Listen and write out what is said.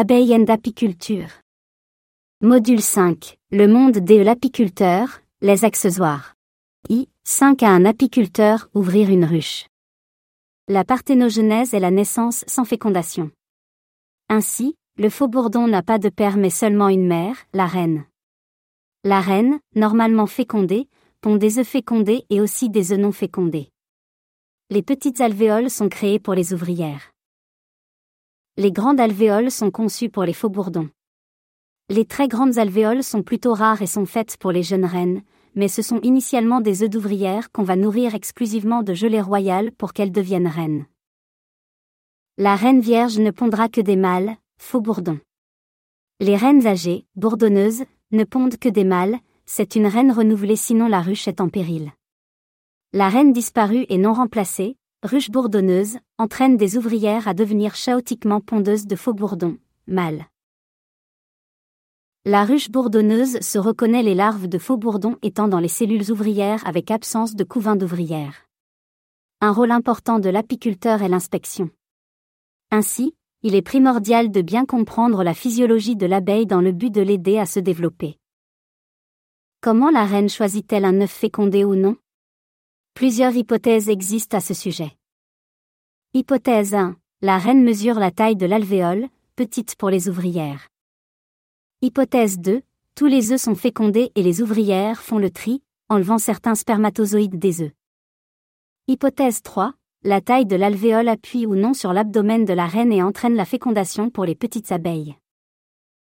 Abeilles and. Module 5. Le monde de l'apiculteur, les accessoires. I. 5 à un apiculteur, ouvrir une ruche. La parthénogenèse est la naissance sans fécondation. Ainsi, le faux bourdon n'a pas de père mais seulement une mère, la reine. La reine, normalement fécondée, pond des œufs fécondés et aussi des œufs non fécondés. Les petites alvéoles sont créées pour les ouvrières. Les grandes alvéoles sont conçues pour les faux bourdons. Les très grandes alvéoles sont plutôt rares et sont faites pour les jeunes reines, mais ce sont initialement des œufs d'ouvrières qu'on va nourrir exclusivement de gelée royale pour qu'elles deviennent reines. La reine vierge ne pondra que des mâles, faux bourdons. Les reines âgées, bourdonneuses, ne pondent que des mâles, c'est une reine renouvelée sinon la ruche est en péril. La reine disparue et non remplacée, ruche bourdonneuse, entraîne des ouvrières à devenir chaotiquement pondeuses de faux bourdons, mâles. La ruche bourdonneuse se reconnaît les larves de faux bourdons étant dans les cellules ouvrières avec absence de couvain d'ouvrières. Un rôle important de l'apiculteur est l'inspection. Ainsi, il est primordial de bien comprendre la physiologie de l'abeille dans le but de l'aider à se développer. Comment la reine choisit-elle un œuf fécondé ou non? Plusieurs hypothèses existent à ce sujet. Hypothèse 1. La reine mesure la taille de l'alvéole, petite pour les ouvrières. Hypothèse 2. Tous les œufs sont fécondés et les ouvrières font le tri, enlevant certains spermatozoïdes des œufs. Hypothèse 3. La taille de l'alvéole appuie ou non sur l'abdomen de la reine et entraîne la fécondation pour les petites abeilles.